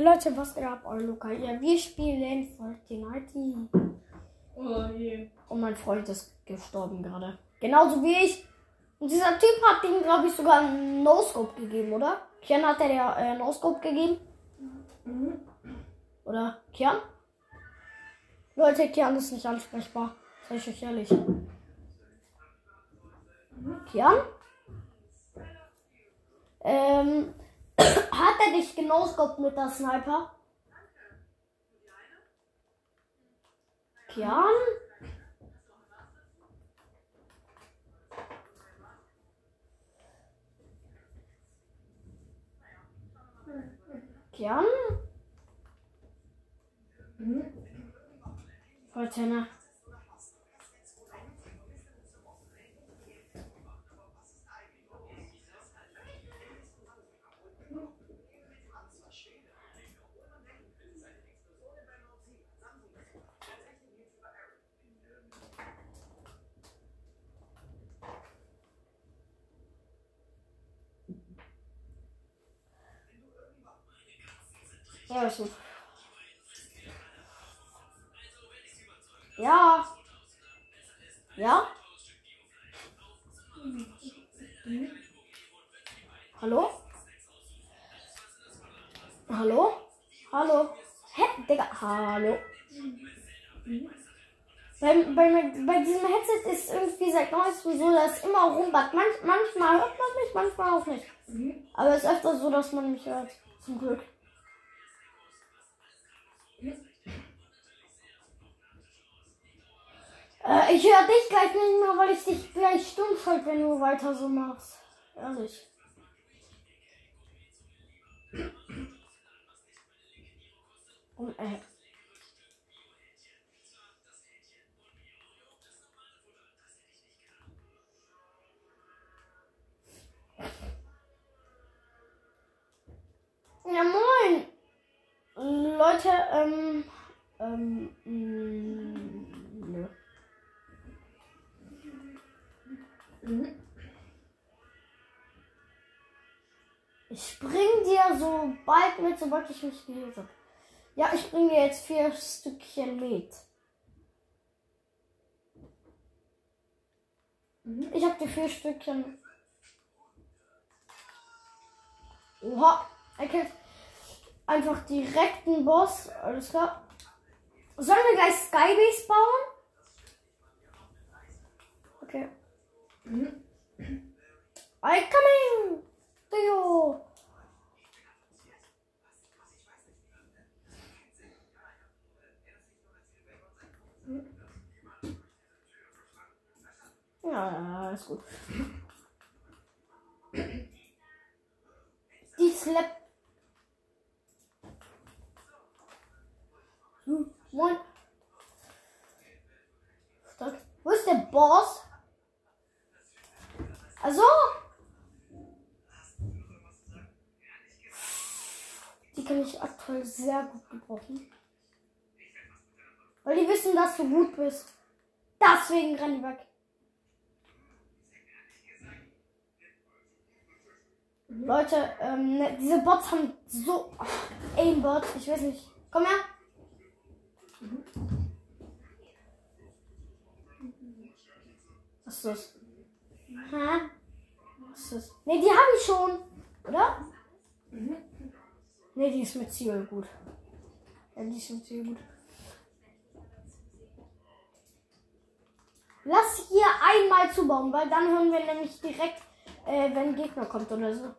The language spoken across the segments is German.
Hey Leute, was geht ab? Euer Luca. Ja, wir spielen Fortnite. Oh je. Und mein Freund ist gestorben gerade. Genauso wie ich. Und dieser Typ hat ihm, glaube ich, sogar einen No-Scope gegeben, oder? Kian hat er der äh, No-Scope gegeben? Oder Kian? Leute, Kian ist nicht ansprechbar. Sag ich euch ehrlich. Kian? Ähm, hat er dich genoscoped mit der Sniper? Kian? Kian? Leute, ne? Ja, ist gut. Ja. Ja? Hallo? Hallo? Hallo? Hä? Digga, hallo? Bei, bei, bei diesem Headset ist irgendwie seit neuestem so, dass immer rumbackt. Manch, manchmal hört man mich, manchmal auch nicht. Aber es ist öfter so, dass man mich hört. Zum Glück. Äh, ich höre dich gleich nicht mehr, weil ich dich gleich stumm schalte, wenn du weiter so machst. Ehrlich. Und, äh. Ja, moin! Leute, ähm, ähm, mh, nö. Ich bring dir so bald mit, sobald ich mich gehört habe. Ja, ich bring dir jetzt vier Stückchen mit. Ich hab dir vier Stückchen. Oha, er kennt einfach direkt einen Boss. Alles klar. Sollen wir gleich Skybase bauen? Okay. I coming you. Ja, ist gut. Die Slap. Moin. Wo ist der Boss? Also. Die kann ich aktuell sehr gut gebrauchen. Weil die wissen, dass du gut bist. Deswegen die weg. Leute, ähm, ne, diese Bots haben so. Ach, Aimbot, ich weiß nicht. Komm her. Ist das? Hä? Was ist das? Ne, die habe ich schon. Oder? Ne, die ist mit Ziel gut. Ja, die ist mit Ziel gut. Lass hier einmal zubauen, weil dann hören wir nämlich direkt, äh, wenn Gegner kommt oder so.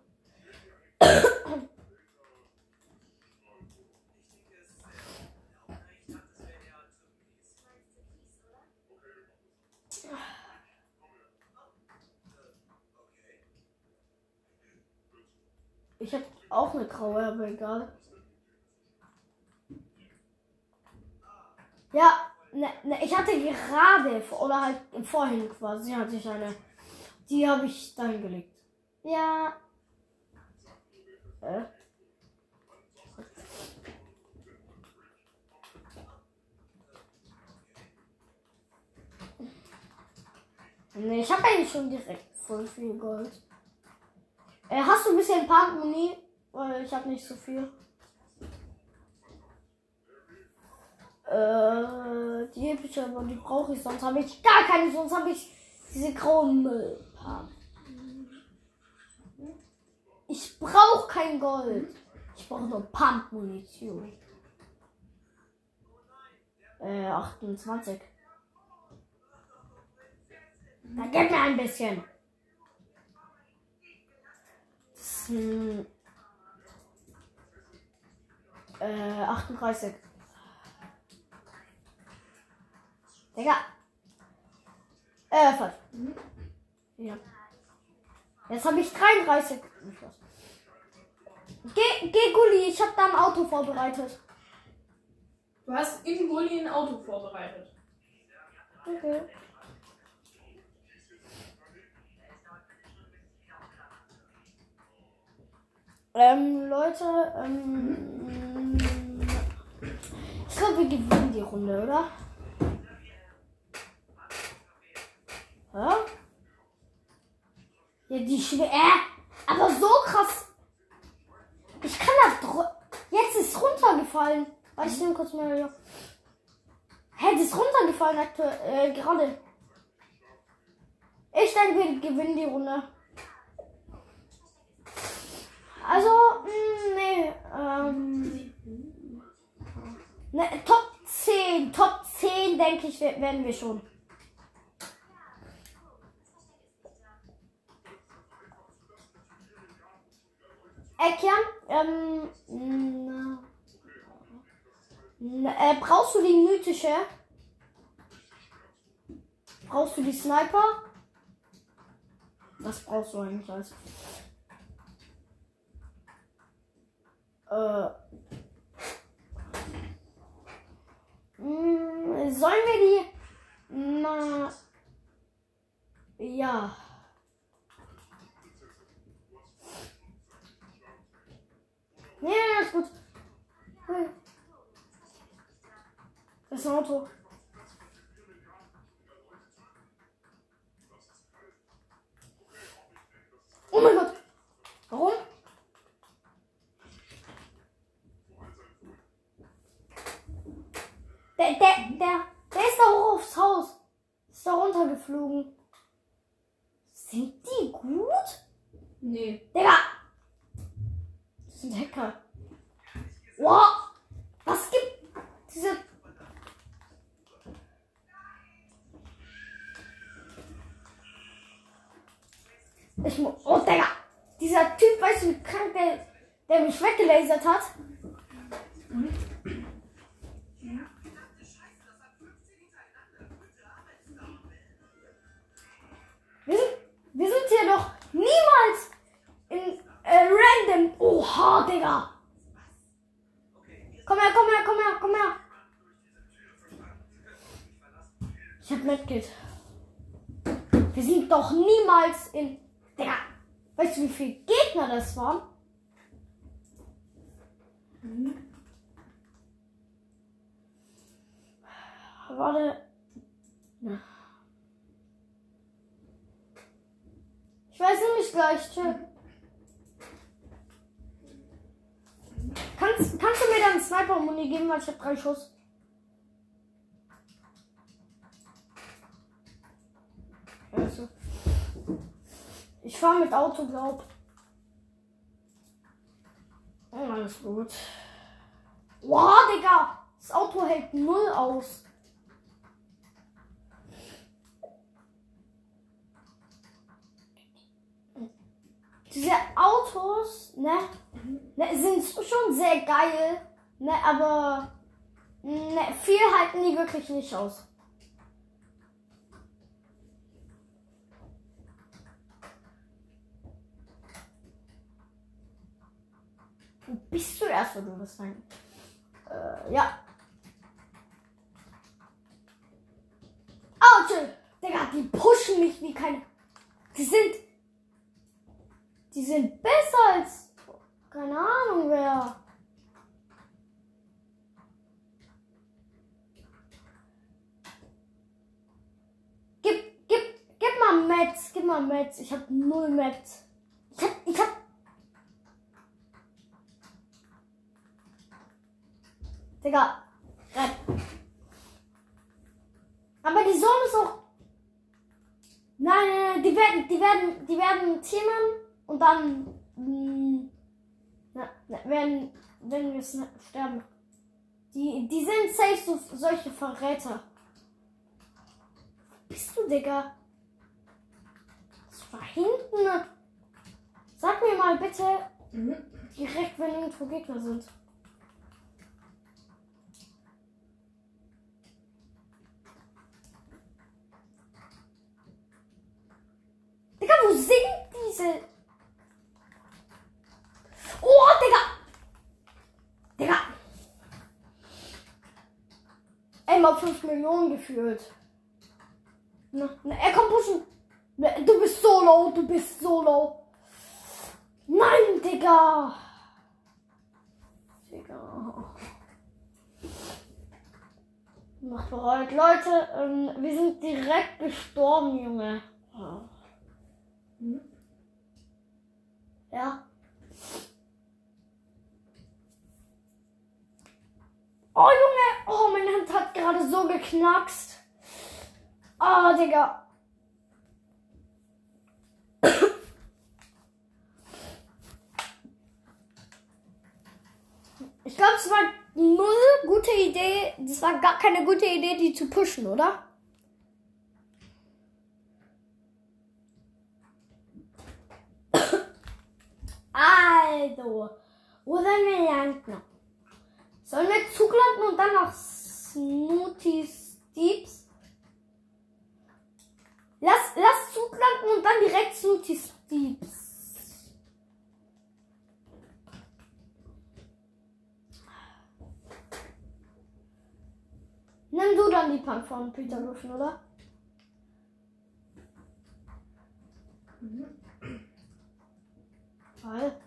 Ich habe auch eine graue, aber egal. Ja, ne, ne, ich hatte gerade, oder halt vorhin quasi, hatte ich eine. Die habe ich dahin gelegt. Ja. Äh. Ne, ich habe eigentlich schon direkt voll viel Gold. Äh, hast du ein bisschen Parkmoni? Weil ich habe nicht so viel. Äh, die epische, aber die brauche ich, sonst habe ich gar keine, sonst habe ich diese grauen Müllpump. Ich brauche kein Gold. Ich brauche nur Pump-Munition. Äh, 28. Da gib mir ein bisschen. Sind, äh, 38. Digga. Äh, falsch. Ja. Jetzt habe ich 33. Geh, geh, Gulli, ich habe da ein Auto vorbereitet. Du hast im Gulli ein Auto vorbereitet. Okay. Ähm, Leute, ähm, ich glaube, wir gewinnen die Runde, oder? Ja? Ja, die schwer. Äh, aber so krass. Ich kann da Jetzt ist runtergefallen. Warte, ich nehme kurz mal. Hä, das ist runtergefallen aktuell, äh, gerade. Ich denke, wir gewinnen die Runde. Also, mh, nee, ähm. Ne, Top 10, Top 10 denke ich, we- werden wir schon. Eckern, ähm, na, na, äh, brauchst du die mythische? Brauchst du die Sniper? Was brauchst du eigentlich alles? Äh. Mh, sollen wir die. Na. Ja. Nee, nee, ist gut. Das ist ein Auto. Oh mein Gott. Warum? Der, der, der, der ist da hoch aufs Haus. Ist da runtergeflogen. Sind die gut? Nee. Digga! Das sind Hacker. Wow! Was gibt diese. Ich mu Oh, Digga! Dieser Typ, weißt du, wie krank der, der mich weggelasert hat? Niemals in. Digga. Weißt du, wie viele Gegner das waren? Warte. Na. Ich weiß nämlich gleich. Chill. Kannst, kannst du mir dann Sniper-Muni geben, weil ich habe drei Schuss? Also. Ich fahre mit Auto, glaub. Oh, alles gut. Wow, Digga! Das Auto hält null aus. Diese Autos, ne, ne, sind schon sehr geil, ne, aber ne, viel halten die wirklich nicht aus. Bist du erst, wo du bist rein? Äh, ja. Chill. Digga, die pushen mich wie keine. Die sind. Die sind besser als. Keine Ahnung wer. Gib, gib, gib mal Metz, gib mal Metz. Ich hab null Metz. Ich hab, ich hab. Digga, renn. Zone ist auch. Nein, nein, nein, die werden, die werden, die werden teamen und dann mh, na, na, werden, wenn wir sterben. Die, die sind safe so, solche Verräter. Bist du, Digga? Das war hinten. Sag mir mal bitte Mhm. direkt, wenn irgendwo Gegner sind. Sind diese? Oh, Digga! Digga! Ey, mal 5 Millionen gefühlt. Na, na, er kommt pushen. Du bist so low, du bist so low. Nein, Digga! Digga. Mach bereit. Leute, ähm, wir sind direkt gestorben, Junge. Mhm. Ja. Oh, Junge! Oh, meine Hand hat gerade so geknackst. Ah, Digga. Ich glaube, es war null gute Idee. Das war gar keine gute Idee, die zu pushen, oder? Wo sollen wir landen? Sollen wir Zug landen und dann nach Snooty Steeps? Lass, lass Zug landen und dann direkt Snooty Steeps. Nimm du dann die Punk von Peter Griffin, oder? Weil.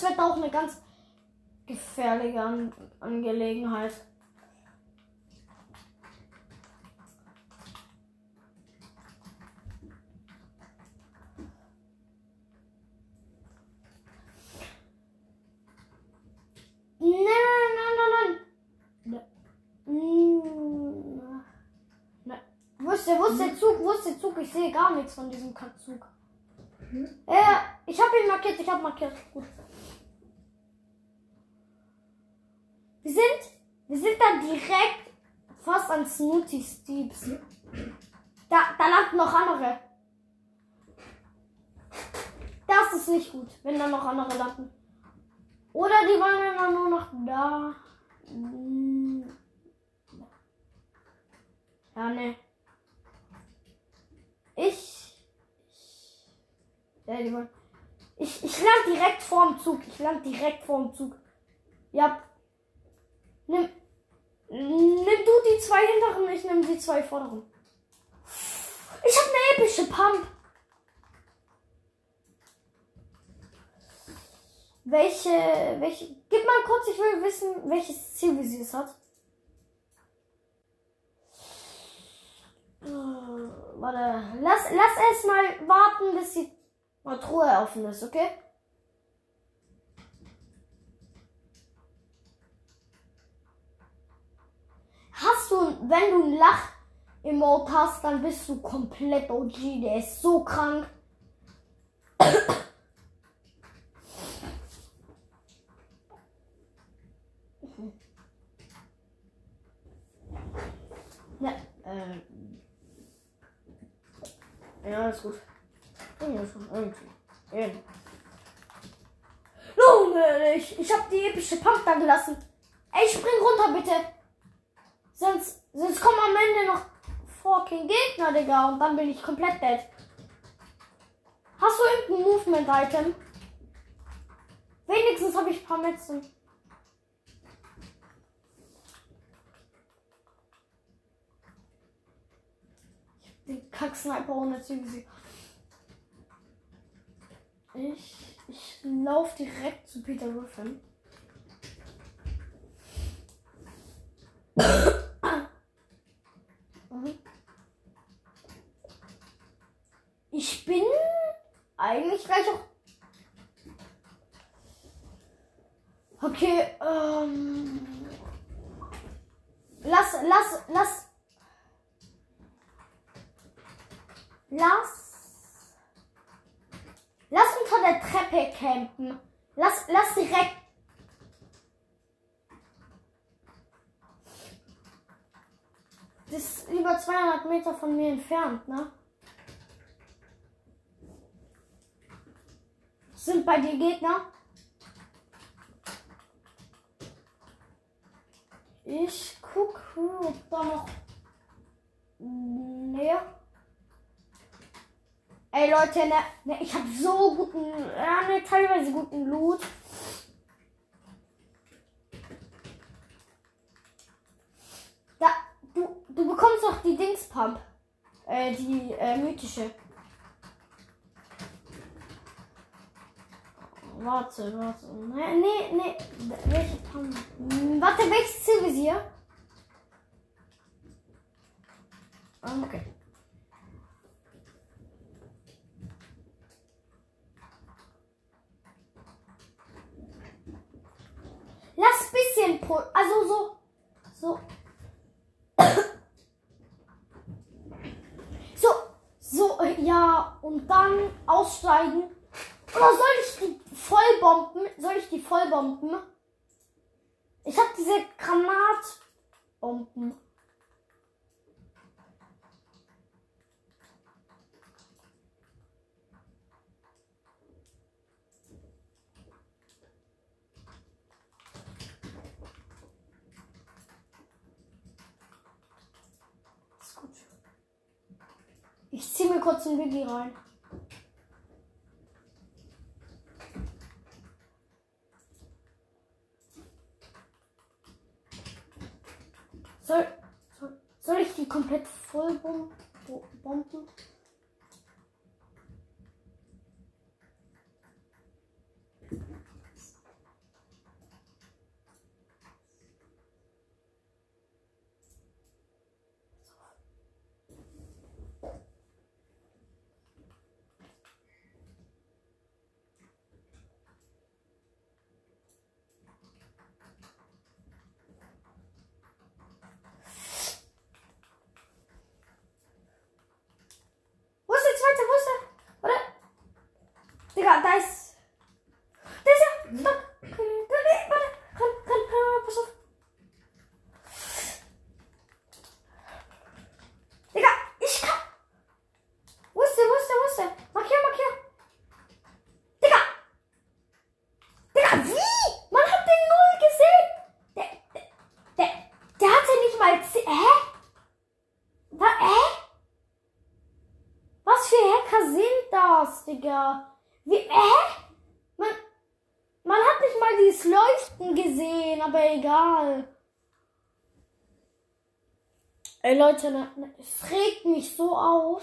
Das wird auch eine ganz gefährliche An Angelegenheit. Nein, nein, nein, nein, nein. Ne. Wo ist der, wo ist der Zug? Wo ist der Zug? Ich sehe gar nichts von diesem Kackzug. Ja, ich habe ihn markiert, ich habe markiert. Gut. Wir sind, wir sind da direkt fast an Snooty Steeps. Da, da landen noch andere. Das ist nicht gut, wenn da noch andere landen. Oder die wollen dann nur noch da. Ja, ne. Ich. ja, die wollen. Ich, ich land direkt vorm Zug. Ich land direkt vorm Zug. Ja. Nimm. Nimm du die zwei hinteren, ich nimm die zwei vorderen. Ich hab eine epische Pump. Welche, welche, gib mal kurz, ich will wissen, welches Ziel wie sie es hat. Warte, lass, lass erst mal warten, bis die Truhe offen ist, okay? Hast du, wenn du ein Lach-Emote hast, dann bist du komplett OG, der ist so krank. Ja, äh. Ja, ist gut. Irgendwie irgendwie. Ich, ich hab die epische Pump da gelassen. Ey, spring runter, bitte. Sonst, sonst kommen am Ende noch fucking Gegner, Digga. Und dann bin ich komplett dead. Hast du irgendein Movement-Item? Wenigstens habe ich ein paar Metzen. Den Kack-Sniper ohne Ziel. Ich, ich lauf direkt zu Peter Griffin. Ich bin eigentlich gleich auch. Okay, ähm. Lass, lass, lass. Lass. Lass unter der Treppe campen. Lass, lass direkt. Das ist über 200 Meter von mir entfernt, ne? Sind bei dir Gegner? Ich gucke, ob da noch. Nee. Ey Leute, ne, ne, ich habe so guten, ja, ne, teilweise guten Loot. Da, du, du bekommst doch die Dingspump. Äh, die äh, mythische. Warte, warte. Nee, nee, nee. Welche Pump? Hm, Warte, welches Zielvisier? Okay. Lass bisschen pro. Also so. So. So. So, ja. Und dann aussteigen. Oder soll ich die vollbomben? Soll ich die vollbomben? Ich hab diese Granatbomben. Ich zieh mir kurz ein Biggie rein. Soll, soll, soll ich die komplett voll bom- bo- bomben? Wo ist der zweite? Wo ist der? Oder? Digga, da ist. Da ist er! Stopp! Warte, warte! Komm, komm, komm, pass auf! Digga, ich kann. Wo ist der? Wo ist der? Wo ist der? Markier, markier! Digga! Digga, wie? Man hat den null gesehen! Der, der, der, der hatte nicht mal. zehn- Hä? Wa, hä? Was für Hacker sind das, Digga? Wie, hä? Man, man hat nicht mal dieses Leuchten gesehen, aber egal. Ey, Leute, es regt mich so auf.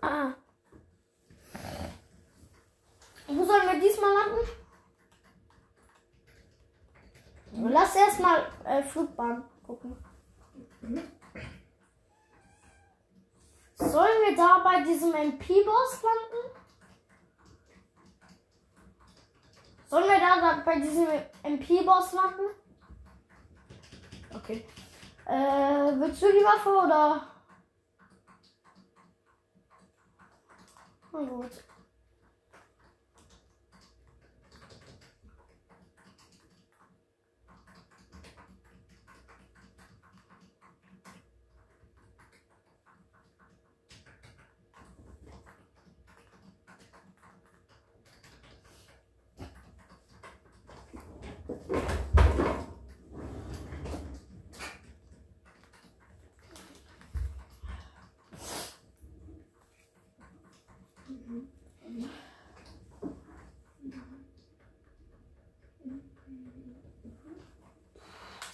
Ah. Wo sollen wir diesmal landen? Lass erstmal äh, Flugbahn gucken. Sollen wir da bei diesem MP-Boss landen? Sollen wir da, da bei diesem MP-Boss landen? Okay. Äh, willst du die Waffe oder? Na gut.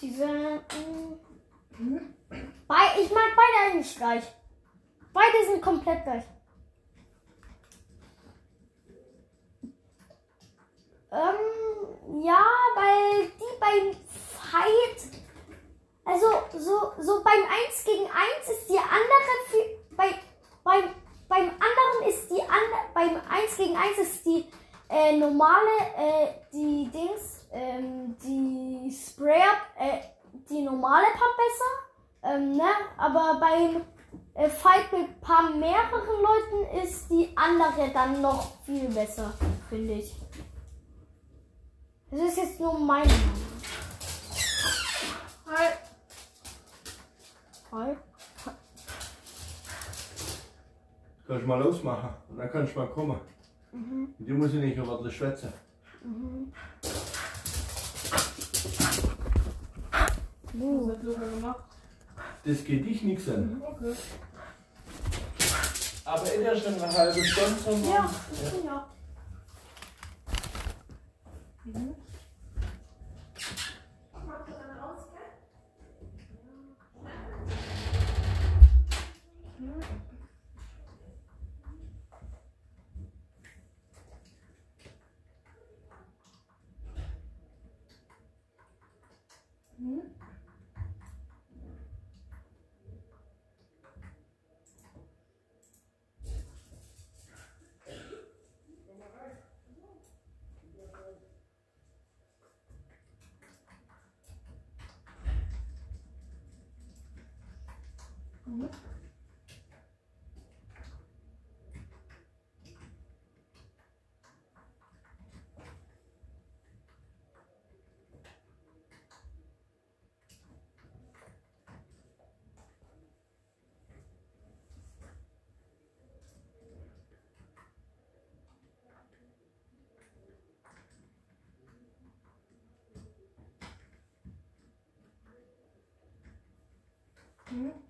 Diese. mm, Bei, ich mag beide eigentlich gleich. Beide sind komplett gleich. Ähm, Ja, weil die beim Fight. Also so, so beim 1 gegen 1 ist die andere bei, beim, beim anderen ist die andere, beim 1 gegen 1 ist die äh, normale, äh, die Dings, ähm, die Sprayer, äh, die normale Pump besser. Ähm, ne? Aber beim äh, Fight mit paar mehreren Leuten ist die andere dann noch viel besser, finde ich. Das ist jetzt nur meine Meinung. Hi. Hi. Kannst du mal losmachen und dann kannst du mal kommen. Mhm. Und die muss ich nicht über das schwätzen. Was hat Luca gemacht? Das geht dich nichts an. Okay. Aber in der schon eine halbe Stunde. sondern- Ja, ja. 아니? 응?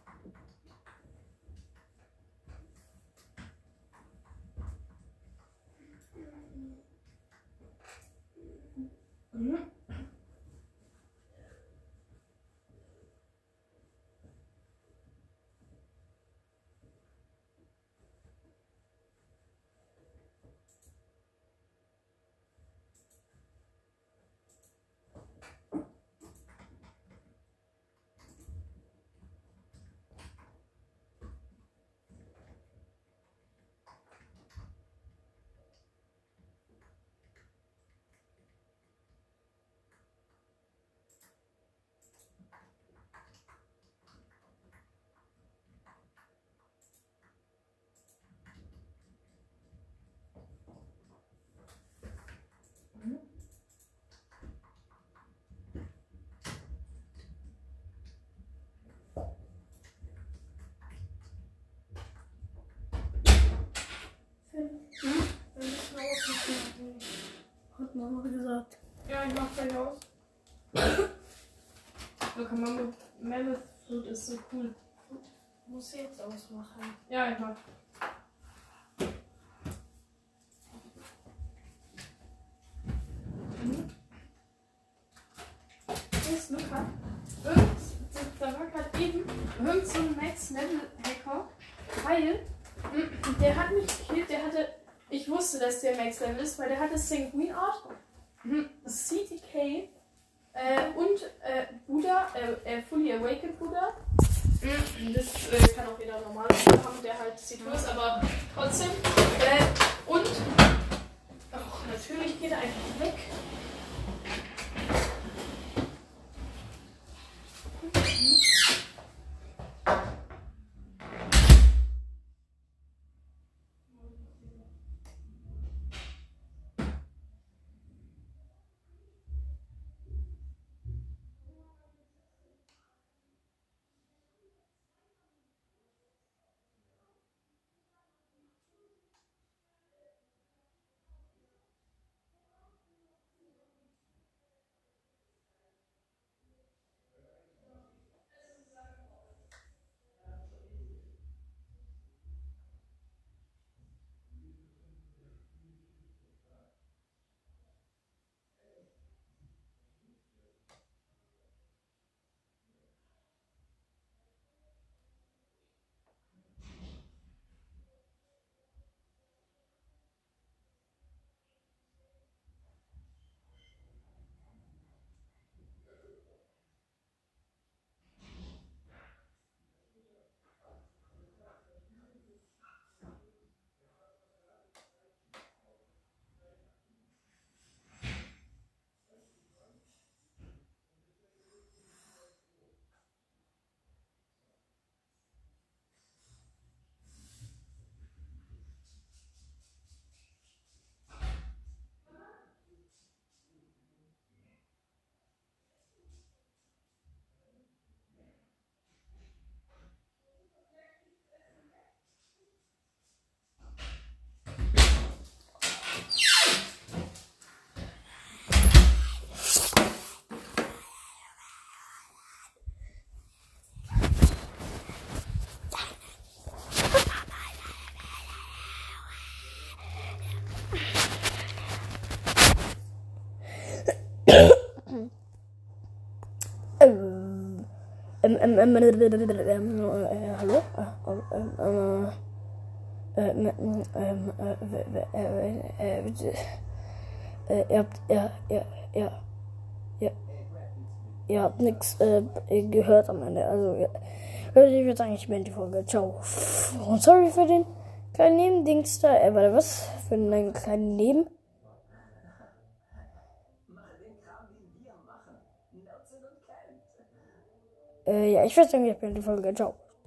Hat Mama gesagt. Ja, ich mach gleich aus. Luca, Mammoth Fruit ist so cool. Muss jetzt ausmachen. Ja, ich mach. Hey, Luca. Irgend, da war gerade eben irgend so ein Max Level Hacker, weil der hat mich gekillt, der hatte, ich wusste, dass der Max Level ist, weil der hatte Sanguine Art, mm, CTK äh, und äh, Buddha, äh, äh, Fully Awakened Buddha. Mm, Das äh, kann auch jeder Buddha haben, der halt C2 ist, aber trotzdem. Äh, und ach, natürlich geht er einfach weg. Ähm, äh, hallo? Ähm, ähm, äh, ähm, ähm, äh, äh, äh, äh, äh, ihr habt, ja, ja, ja, ja, ihr habt nichts äh, gehört am Ende. Also, ja. Ich würde sagen, ich beende die Folge. Ciao. Und sorry für den kleinen Nebendings da. Äh, warte, was? Für einen kleinen Neben. Äh, ja, ich würde sagen, ich beende die Folge. Ciao.